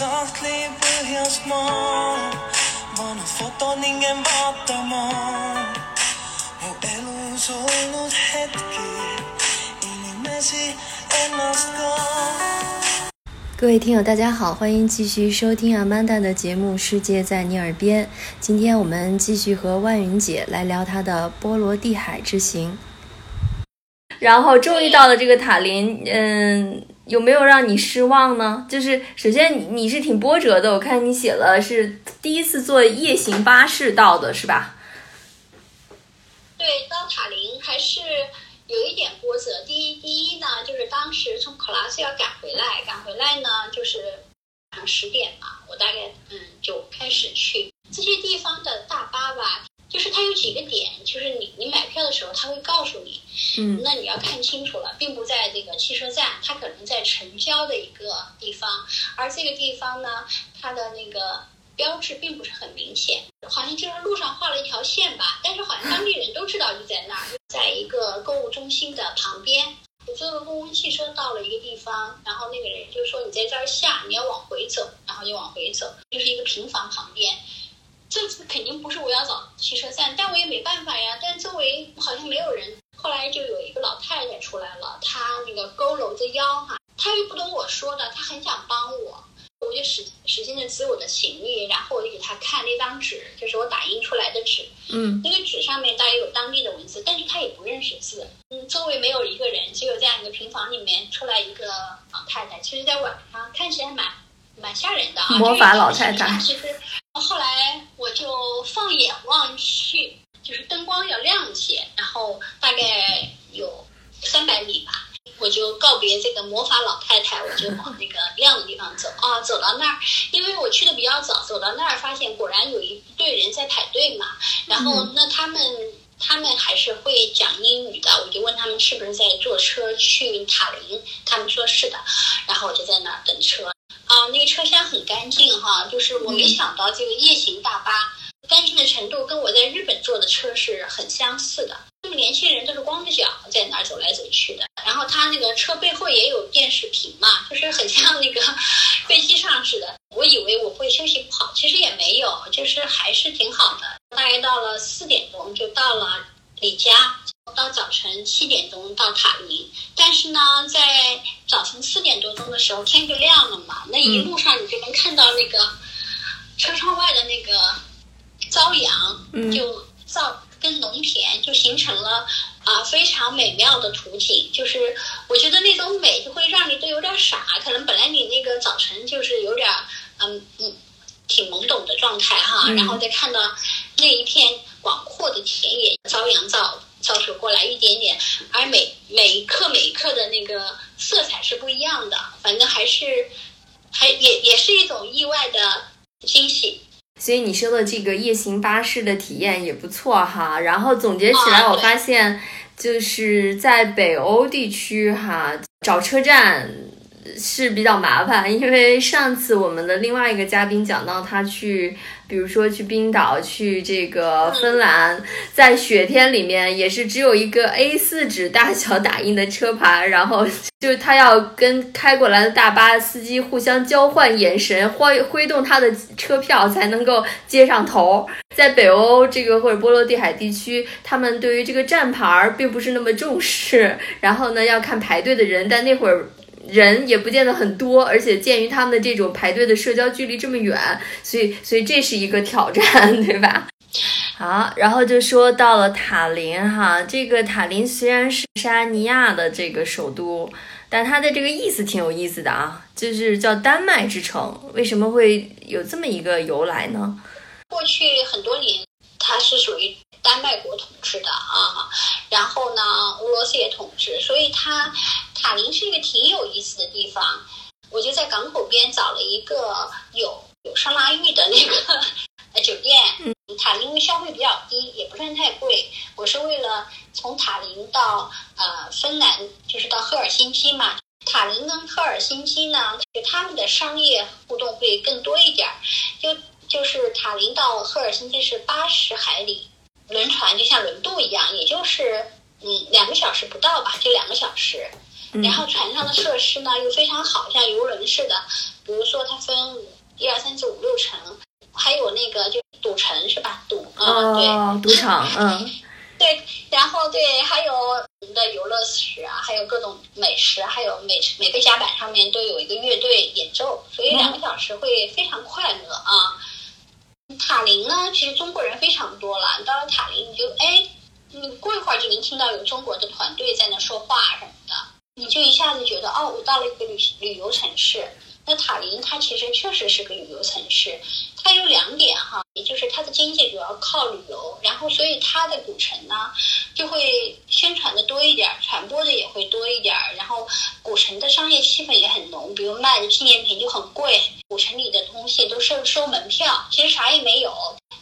softly hetki 各位听友，大家好，欢迎继续收听 Amanda 的节目《世界在你耳边》。今天我们继续和万云姐来聊她的波罗的海之行。然后终于到了这个塔林，嗯。有没有让你失望呢？就是首先你你是挺波折的，我看你写了是第一次坐夜行巴士到的是吧？对，到塔林还是有一点波折。第一，第一呢，就是当时从克拉斯要赶回来，赶回来呢就是晚上十点嘛，我大概嗯就开始去这些地方的大巴吧。就是它有几个点，就是你你买票的时候，他会告诉你，嗯，那你要看清楚了，并不在这个汽车站，它可能在城郊的一个地方，而这个地方呢，它的那个标志并不是很明显，好像就是路上画了一条线吧，但是好像当地人都知道就在那儿，在一个购物中心的旁边。我坐了公共汽车到了一个地方，然后那个人就说你在这儿下，你要往回走，然后就往回走，就是一个平房旁边。这次肯定不是我要找汽车站，但我也没办法呀。但周围好像没有人。后来就有一个老太太出来了，她那个佝偻着腰哈，她又不懂我说的，她很想帮我，我就使使劲的支我的行李，然后我就给她看那张纸，就是我打印出来的纸。嗯，那个纸上面大约有当地的文字，但是她也不认识字。嗯，周围没有一个人，只有这样一个平房里面出来一个老太太，其实在晚上看起来蛮蛮吓人的啊。魔法老太太。其实。后来我就放眼望去，就是灯光要亮些，然后大概有三百米吧，我就告别这个魔法老太太，我就往那个亮的地方走啊。走到那儿，因为我去的比较早，走到那儿发现果然有一队人在排队嘛。然后那他们他们还是会讲英语的，我就问他们是不是在坐车去塔林，他们说是的，然后我就在那儿等车。啊，那个车厢很干净哈，就是我没想到这个夜行大巴干净的程度跟我在日本坐的车是很相似的。那么年轻人都是光着脚在那儿走来走去的，然后他那个车背后也有电视屏嘛，就是很像那个 飞机上似的。我以为我会休息不好，其实也没有，就是还是挺好的。大概到了四点钟就到了李家。到早晨七点钟到塔林，但是呢，在早晨四点多钟的时候天就亮了嘛，那一路上你就能看到那个车窗外的那个朝阳，就照跟农田就形成了啊非常美妙的图景。就是我觉得那种美就会让你都有点傻，可能本来你那个早晨就是有点嗯嗯挺懵懂的状态哈，然后再看到那一片广阔的田野，朝阳照。照射过来一点点，而每每一刻每一刻的那个色彩是不一样的，反正还是还也也是一种意外的惊喜。所以你说的这个夜行巴士的体验也不错哈。然后总结起来，我发现就是在北欧地区哈找车站是比较麻烦，因为上次我们的另外一个嘉宾讲到他去。比如说去冰岛，去这个芬兰，在雪天里面也是只有一个 A4 纸大小打印的车牌，然后就是他要跟开过来的大巴司机互相交换眼神，挥挥动他的车票才能够接上头。在北欧这个或者波罗的海地区，他们对于这个站牌并不是那么重视，然后呢要看排队的人，但那会儿。人也不见得很多，而且鉴于他们的这种排队的社交距离这么远，所以所以这是一个挑战，对吧？好，然后就说到了塔林哈，这个塔林虽然是沙尼亚的这个首都，但它的这个意思挺有意思的啊，就是叫丹麦之城，为什么会有这么一个由来呢？过去很多年，它是属于丹麦国统治的啊，然后呢，俄罗斯也统治，所以它。塔林是一个挺有意思的地方，我就在港口边找了一个有有上拉浴的那个呃 酒店。嗯，塔林因为消费比较低，也不算太贵。我是为了从塔林到呃芬兰，就是到赫尔辛基嘛。塔林跟赫尔辛基呢，就他们的商业互动会更多一点儿。就就是塔林到赫尔辛基是八十海里，轮船就像轮渡一样，也就是嗯两个小时不到吧，就两个小时。然后船上的设施呢又非常好，像游轮似的，比如说它分一二三四五六层，还有那个就赌城是吧？赌啊，对，赌场，嗯，对，然后对，还有我们的游乐室啊，还有各种美食，还有每每个甲板上面都有一个乐队演奏，所以两个小时会非常快乐啊。塔林呢，其实中国人非常多了，你到了塔林你就哎。你过一会儿就能听到有中国的团队在那说话什么的，你就一下子觉得哦，我到了一个旅旅游城市。那塔林它其实确实是个旅游城市，它有两点哈，也就是它的经济主要靠旅游，然后所以它的古城呢就会宣传的多一点，传播的也会多一点，然后古城的商业气氛也很浓，比如卖的纪念品就很贵，古城里的东西都收收门票，其实啥也没有。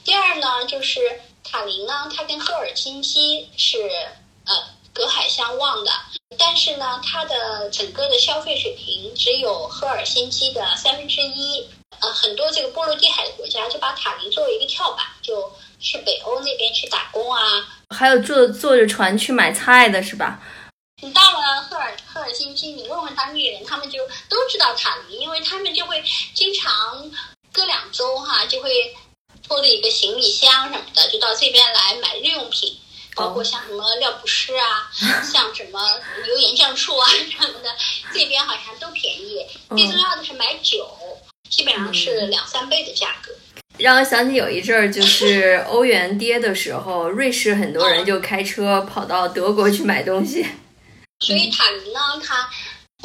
第二呢就是。塔林呢，它跟赫尔辛基是隔海相望的，但是呢，它的整个的消费水平只有赫尔辛基的三分之一。呃，很多这个波罗的海的国家就把塔林作为一个跳板，就去北欧那边去打工啊。还有坐坐着船去买菜的是吧？你到了赫尔赫尔辛基，你问问当地人，他们就都知道塔林，因为他们就会经常隔两周哈就会。拖着一个行李箱什么的，就到这边来买日用品，包括像什么尿不湿啊，像什么油盐酱醋啊 什么的，这边好像都便宜。最重要的是买酒，基本上是两三倍的价格。让我想起有一阵儿，就是欧元跌的时候，瑞士很多人就开车跑到德国去买东西。所以塔林呢，它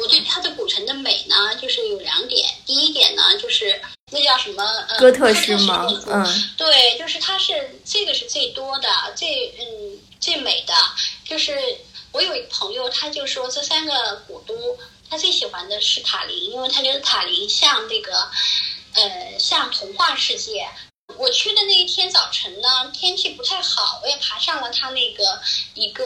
我对它的古城的美呢，就是有两点。第一点呢，就是那叫什么？哥特式吗？嗯，对，就是它是这个是最多的，最嗯最美的。就是我有一个朋友，他就说这三个古都，他最喜欢的是塔林，因为他觉得塔林像那个，呃，像童话世界。我去的那一天早晨呢，天气不太好，我也爬上了它那个一个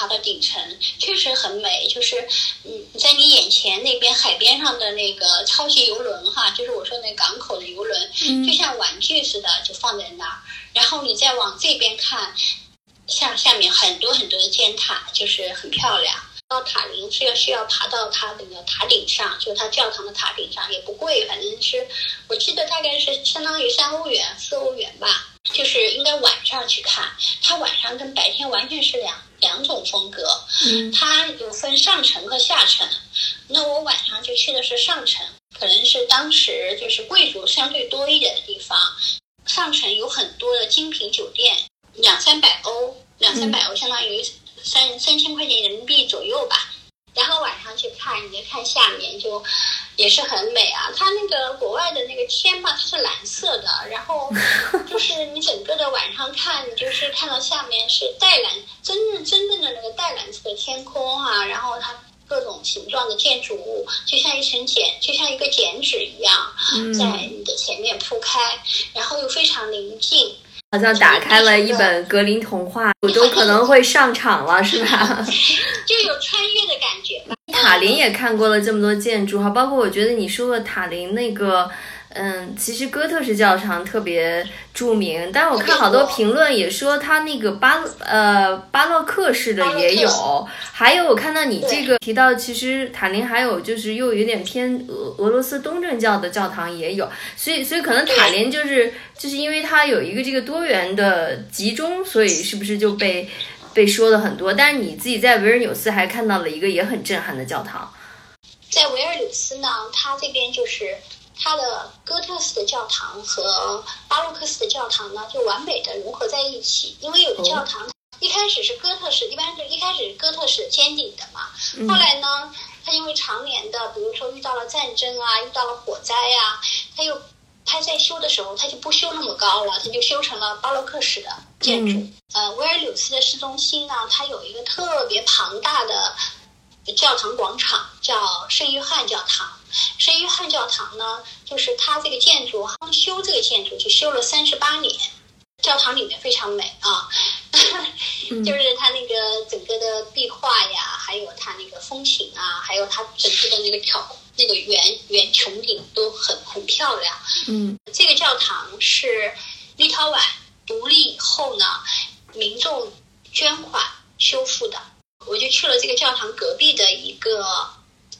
爬到顶层，确实很美。就是嗯，在你眼前那边海边上的那个超级游轮哈，就是我说那港口的游轮，就像玩具似的，就放在那儿。然后你再往这边看，像下面很多很多的尖塔，就是很漂亮。到塔林是要需要爬到它那个塔顶上，就是它教堂的塔顶上，也不贵，反正是我记得大概是相当于三欧元、四欧元吧。就是应该晚上去看，它晚上跟白天完全是两两种风格。嗯，它有分上层和下层。那我晚上就去的是上层，可能是当时就是贵族相对多一点的地方。上层有很多的精品酒店，两三百欧，两三百欧相当于。三三千块钱人民币左右吧，然后晚上去看，你再看下面就也是很美啊。它那个国外的那个天嘛，它是蓝色的，然后 就是你整个的晚上看，你就是看到下面是带蓝，真正真正的那个带蓝色的天空啊，然后它各种形状的建筑物，就像一层剪，就像一个剪纸一样，在你的前面铺开，然后又非常宁静。好像打开了一本格林童话，我都可能会上场了，是吧？就有穿越的感。塔林也看过了这么多建筑哈，包括我觉得你说的塔林那个。嗯，其实哥特式教堂特别著名，但是我看好多评论也说它那个巴呃巴洛克式的也有，还有我看到你这个提到，其实塔林还有就是又有点偏俄俄罗斯东正教的教堂也有，所以所以可能塔林就是就是因为它有一个这个多元的集中，所以是不是就被被说的很多？但是你自己在维尔纽斯还看到了一个也很震撼的教堂，在维尔纽斯呢，它这边就是。它的哥特式的教堂和巴洛克式的教堂呢，就完美的融合在一起。因为有的教堂一开始是哥特式，一般是一开始是哥特式尖顶的嘛。后来呢，它因为常年的，比如说遇到了战争啊，遇到了火灾呀，它又它在修的时候，他就不修那么高了，他就修成了巴洛克式的建筑。呃，维尔纽斯的市中心呢，它有一个特别庞大的教堂广场，叫圣约翰教堂。圣约翰教堂呢，就是它这个建筑刚修这个建筑就修了三十八年，教堂里面非常美啊，就是它那个整个的壁画呀，还有它那个风景啊，还有它整个的那个挑那个圆圆穹顶都很很漂亮。嗯，这个教堂是立陶宛独立以后呢，民众捐款修复的。我就去了这个教堂隔壁的一个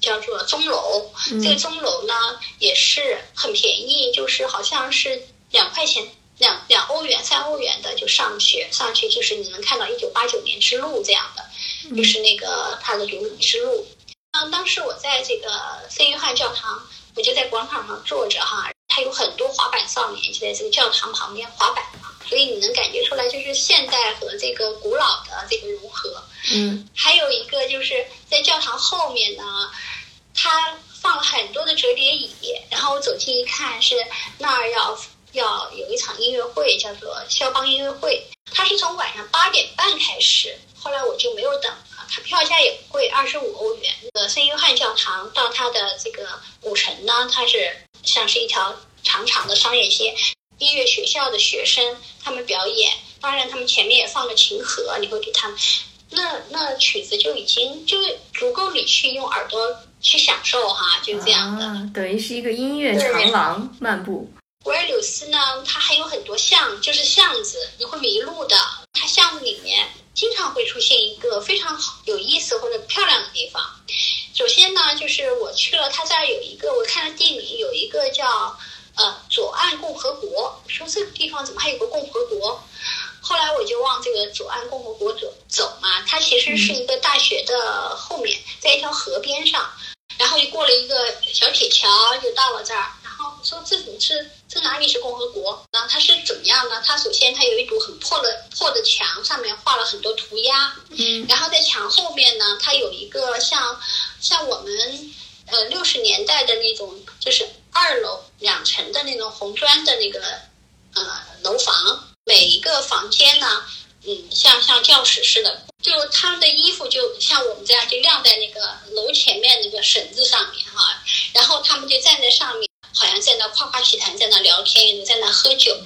叫做钟楼。这个钟楼呢也是很便宜，就是好像是两块钱。两两欧元、三欧元的就上去，上去就是你能看到一九八九年之路这样的，就是那个它的流离之路。嗯，当时我在这个圣约翰教堂，我就在广场上坐着哈，它有很多滑板少年就在这个教堂旁边滑板嘛，所以你能感觉出来就是现代和这个古老的这个融合。嗯，还有一个就是在教堂后面呢，它放了很多的折叠椅，然后我走近一看是那儿要。要有一场音乐会，叫做肖邦音乐会，它是从晚上八点半开始。后来我就没有等了，它票价也不贵，二十五欧元。呃，圣约翰教堂到它的这个古城呢，它是像是一条长长的商业街。音乐学校的学生他们表演，当然他们前面也放了琴盒，你会给他们，那那曲子就已经就足够你去用耳朵去享受哈，就这样的，等于是一个音乐长廊漫步。维尔纽斯呢，它还有很多巷，就是巷子，你会迷路的。它巷子里面经常会出现一个非常好、有意思或者漂亮的地方。首先呢，就是我去了，它这儿有一个，我看了地名，有一个叫呃左岸共和国。说这个地方怎么还有个共和国？后来我就往这个左岸共和国走走嘛，它其实是一个大学的后面，在一条河边上，然后就过了一个小铁桥，就到了这儿。然后说这种是这哪里是共和国？那它是怎么样呢？它首先它有一堵很破的破的墙，上面画了很多涂鸦。嗯，然后在墙后面呢，它有一个像像我们呃六十年代的那种，就是二楼两层的那种红砖的那个呃楼房，每一个房间呢，嗯，像像教室似的，就他们的衣服就像我们这样，就晾在那个楼前面那个绳子上面哈，然后他们就站在上面。好像在那夸夸其谈，在那聊天，在那喝酒。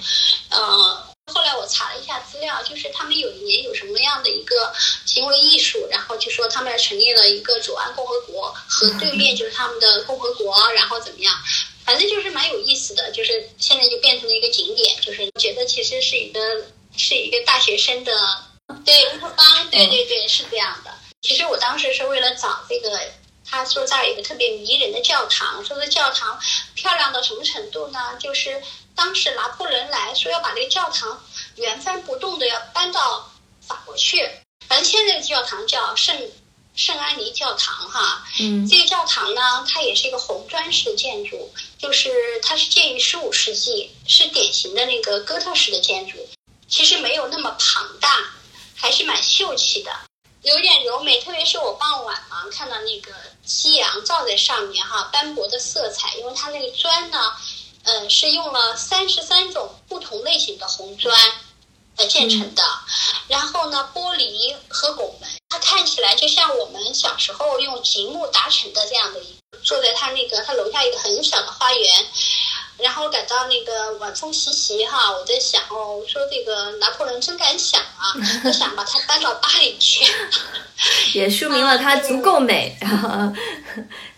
呃，后来我查了一下资料，就是他们有一年有什么样的一个行为艺术，然后就说他们成立了一个左岸共和国，和对面就是他们的共和国，然后怎么样？反正就是蛮有意思的，就是现在就变成了一个景点，就是觉得其实是一个是一个大学生的对乌托邦，对对对，是这样的。其实我当时是为了找这个。他说这儿有一个特别迷人的教堂，说这教堂漂亮到什么程度呢？就是当时拿破仑来说要把这个教堂原封不动的要搬到法国去。反正现在的教堂叫圣圣安妮教堂哈，嗯，这个教堂呢，它也是一个红砖式的建筑，就是它是建于十五世纪，是典型的那个哥特式的建筑，其实没有那么庞大，还是蛮秀气的。有点柔美，特别是我傍晚嘛，看到那个夕阳照在上面哈，斑驳的色彩，因为它那个砖呢，嗯，是用了三十三种不同类型的红砖来建成的，然后呢，玻璃和拱门，它看起来就像我们小时候用积木搭成的这样的一个，坐在它那个它楼下一个很小的花园。然后赶到那个晚风习习哈，我在想哦，我说这个拿破仑真敢想啊，我想把它搬到巴黎去，也说明了它足够美，然 后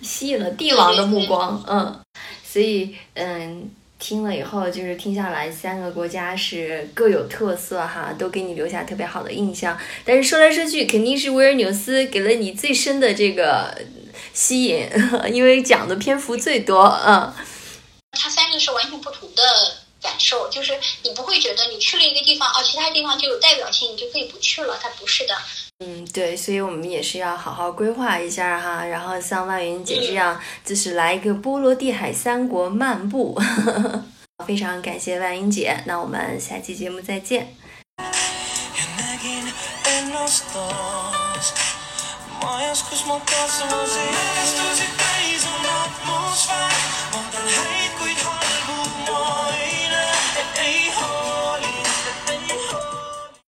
吸引了帝王的目光，嗯，所以嗯，听了以后就是听下来，三个国家是各有特色哈，都给你留下特别好的印象。但是说来说去，肯定是维尔纽斯给了你最深的这个吸引，因为讲的篇幅最多，嗯。它三个是完全不同的感受，就是你不会觉得你去了一个地方，哦，其他地方就有代表性，你就可以不去了。它不是的。嗯，对，所以我们也是要好好规划一下哈。然后像万云姐这样，就是来一个波罗的海三国漫步。非常感谢万云姐，那我们下期节目再见。